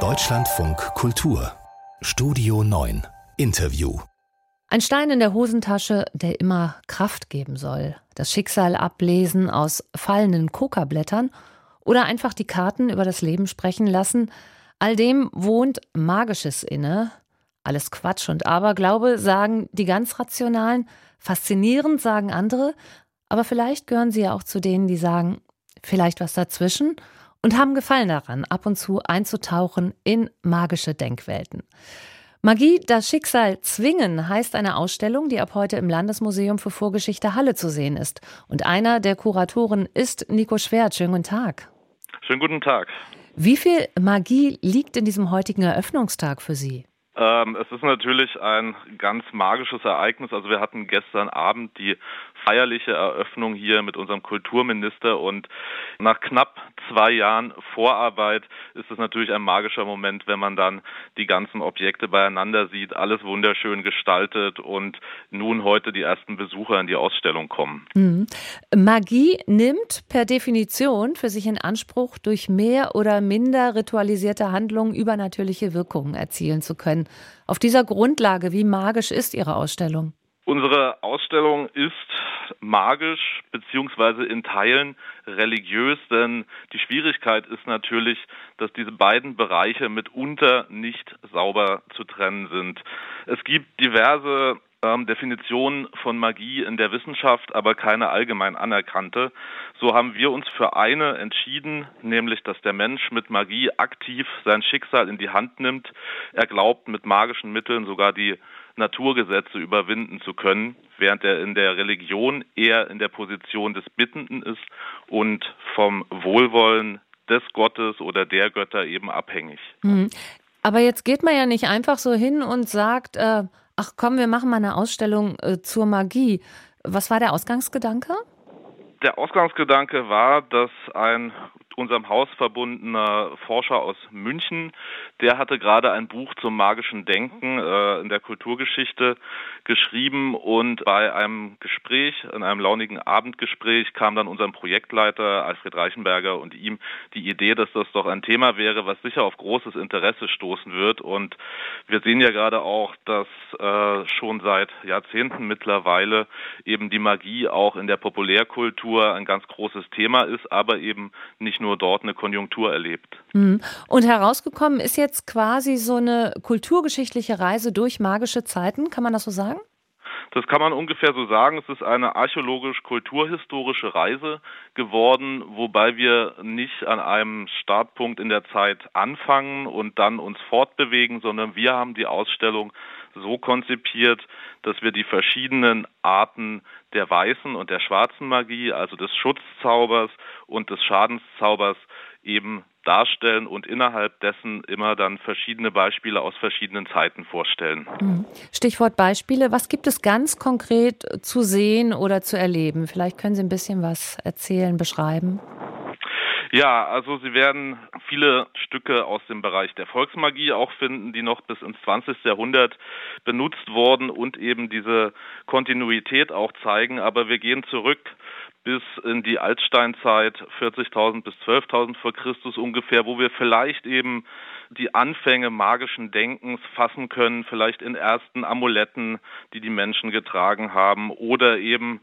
Deutschlandfunk Kultur Studio 9 Interview ein Stein in der Hosentasche, der immer Kraft geben soll. Das Schicksal ablesen aus fallenden Kokablättern oder einfach die Karten über das Leben sprechen lassen. All dem wohnt Magisches inne. Alles Quatsch und Aberglaube, sagen die ganz Rationalen. Faszinierend, sagen andere. Aber vielleicht gehören sie ja auch zu denen, die sagen, vielleicht was dazwischen und haben Gefallen daran, ab und zu einzutauchen in magische Denkwelten. Magie, das Schicksal zwingen heißt eine Ausstellung, die ab heute im Landesmuseum für Vorgeschichte Halle zu sehen ist. Und einer der Kuratoren ist Nico Schwert. Schönen guten Tag. Schönen guten Tag. Wie viel Magie liegt in diesem heutigen Eröffnungstag für Sie? Ähm, es ist natürlich ein ganz magisches Ereignis. Also wir hatten gestern Abend die feierliche Eröffnung hier mit unserem Kulturminister und nach knapp zwei Jahren Vorarbeit ist es natürlich ein magischer Moment, wenn man dann die ganzen Objekte beieinander sieht, alles wunderschön gestaltet und nun heute die ersten Besucher in die Ausstellung kommen. Mhm. Magie nimmt per Definition für sich in Anspruch, durch mehr oder minder ritualisierte Handlungen übernatürliche Wirkungen erzielen zu können. Auf dieser Grundlage, wie magisch ist Ihre Ausstellung? Unsere Ausstellung ist magisch beziehungsweise in Teilen religiös, denn die Schwierigkeit ist natürlich, dass diese beiden Bereiche mitunter nicht sauber zu trennen sind. Es gibt diverse ähm, Definitionen von Magie in der Wissenschaft, aber keine allgemein anerkannte. So haben wir uns für eine entschieden, nämlich dass der Mensch mit Magie aktiv sein Schicksal in die Hand nimmt. Er glaubt, mit magischen Mitteln sogar die Naturgesetze überwinden zu können, während er in der Religion eher in der Position des Bittenden ist und vom Wohlwollen des Gottes oder der Götter eben abhängig. Mhm. Aber jetzt geht man ja nicht einfach so hin und sagt, äh, ach komm, wir machen mal eine Ausstellung äh, zur Magie. Was war der Ausgangsgedanke? Der Ausgangsgedanke war, dass ein unserem Haus verbundener Forscher aus München, der hatte gerade ein Buch zum magischen Denken äh, in der Kulturgeschichte geschrieben. Und bei einem Gespräch, in einem launigen Abendgespräch kam dann unserem Projektleiter Alfred Reichenberger und ihm die Idee, dass das doch ein Thema wäre, was sicher auf großes Interesse stoßen wird. Und wir sehen ja gerade auch, dass äh, schon seit Jahrzehnten mittlerweile eben die Magie auch in der Populärkultur ein ganz großes Thema ist, aber eben nicht nur nur dort eine Konjunktur erlebt. Hm. Und herausgekommen ist jetzt quasi so eine kulturgeschichtliche Reise durch magische Zeiten, kann man das so sagen? Das kann man ungefähr so sagen. Es ist eine archäologisch-kulturhistorische Reise geworden, wobei wir nicht an einem Startpunkt in der Zeit anfangen und dann uns fortbewegen, sondern wir haben die Ausstellung so konzipiert, dass wir die verschiedenen Arten der weißen und der schwarzen Magie, also des Schutzzaubers und des Schadenszaubers eben darstellen und innerhalb dessen immer dann verschiedene Beispiele aus verschiedenen Zeiten vorstellen. Mhm. Stichwort Beispiele. Was gibt es ganz konkret zu sehen oder zu erleben? Vielleicht können Sie ein bisschen was erzählen, beschreiben. Ja, also Sie werden viele Stücke aus dem Bereich der Volksmagie auch finden, die noch bis ins 20. Jahrhundert benutzt wurden und eben diese Kontinuität auch zeigen. Aber wir gehen zurück bis in die Altsteinzeit, 40.000 bis 12.000 vor Christus ungefähr, wo wir vielleicht eben die Anfänge magischen Denkens fassen können, vielleicht in ersten Amuletten, die die Menschen getragen haben oder eben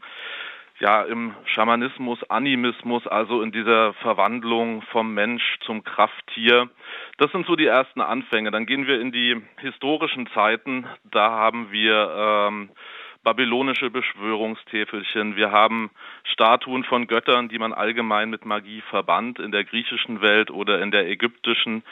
ja im Schamanismus, Animismus, also in dieser Verwandlung vom Mensch zum Krafttier. Das sind so die ersten Anfänge. Dann gehen wir in die historischen Zeiten. Da haben wir ähm, babylonische Beschwörungstäfelchen. Wir haben Statuen von Göttern, die man allgemein mit Magie verband in der griechischen Welt oder in der ägyptischen.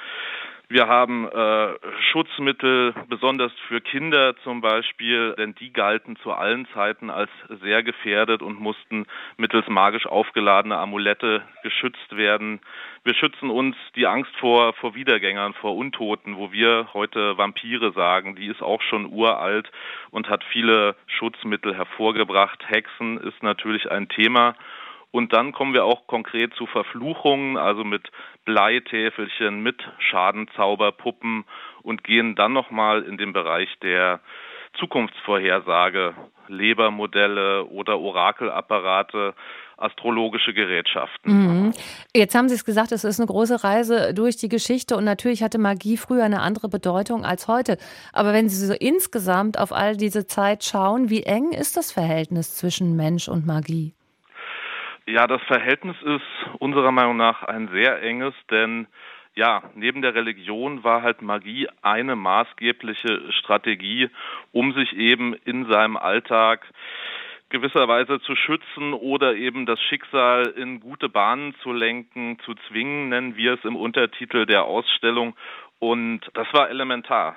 Wir haben äh, Schutzmittel, besonders für Kinder zum Beispiel, denn die galten zu allen Zeiten als sehr gefährdet und mussten mittels magisch aufgeladener Amulette geschützt werden. Wir schützen uns die Angst vor, vor Wiedergängern, vor Untoten, wo wir heute Vampire sagen. Die ist auch schon uralt und hat viele Schutzmittel hervorgebracht. Hexen ist natürlich ein Thema. Und dann kommen wir auch konkret zu Verfluchungen, also mit Bleitäfelchen, mit Schadenzauberpuppen und gehen dann nochmal in den Bereich der Zukunftsvorhersage, Lebermodelle oder Orakelapparate. astrologische Gerätschaften. Mhm. Jetzt haben Sie es gesagt, es ist eine große Reise durch die Geschichte und natürlich hatte Magie früher eine andere Bedeutung als heute. Aber wenn Sie so insgesamt auf all diese Zeit schauen, wie eng ist das Verhältnis zwischen Mensch und Magie? Ja, das Verhältnis ist unserer Meinung nach ein sehr enges, denn ja, neben der Religion war halt Magie eine maßgebliche Strategie, um sich eben in seinem Alltag gewisserweise zu schützen oder eben das Schicksal in gute Bahnen zu lenken, zu zwingen, nennen wir es im Untertitel der Ausstellung. Und das war elementar.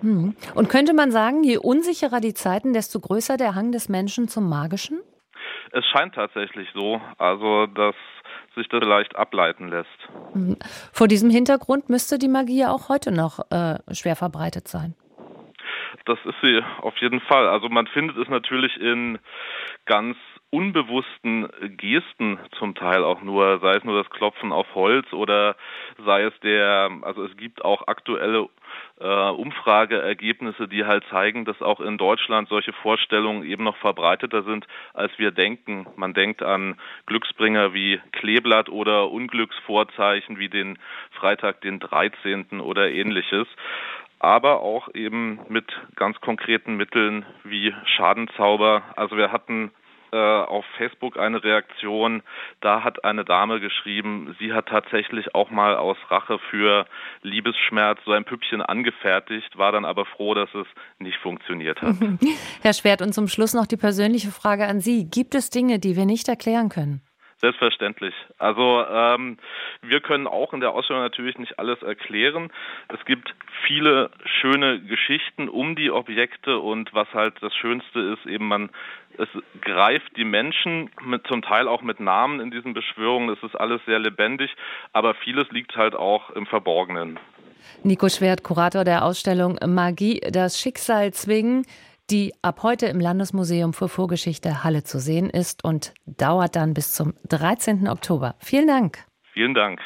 Hm. Und könnte man sagen, je unsicherer die Zeiten, desto größer der Hang des Menschen zum Magischen? Es scheint tatsächlich so, also dass sich das vielleicht ableiten lässt. Hm. Vor diesem Hintergrund müsste die Magie ja auch heute noch äh, schwer verbreitet sein. Das ist sie auf jeden Fall. Also man findet es natürlich in ganz unbewussten Gesten zum Teil auch nur, sei es nur das Klopfen auf Holz oder sei es der, also es gibt auch aktuelle äh, Umfrageergebnisse, die halt zeigen, dass auch in Deutschland solche Vorstellungen eben noch verbreiteter sind, als wir denken. Man denkt an Glücksbringer wie Kleeblatt oder Unglücksvorzeichen wie den Freitag den 13. oder ähnliches aber auch eben mit ganz konkreten Mitteln wie Schadenzauber. Also wir hatten äh, auf Facebook eine Reaktion. Da hat eine Dame geschrieben, sie hat tatsächlich auch mal aus Rache für Liebesschmerz so ein Püppchen angefertigt, war dann aber froh, dass es nicht funktioniert hat. Herr Schwert, und zum Schluss noch die persönliche Frage an Sie. Gibt es Dinge, die wir nicht erklären können? Selbstverständlich. Also ähm, wir können auch in der Ausstellung natürlich nicht alles erklären. Es gibt viele schöne Geschichten um die Objekte und was halt das Schönste ist, eben man es greift die Menschen mit, zum Teil auch mit Namen in diesen Beschwörungen. Es ist alles sehr lebendig, aber vieles liegt halt auch im Verborgenen. Nico Schwert, Kurator der Ausstellung Magie, das Schicksal zwingen die ab heute im Landesmuseum für Vorgeschichte Halle zu sehen ist und dauert dann bis zum 13. Oktober. Vielen Dank. Vielen Dank.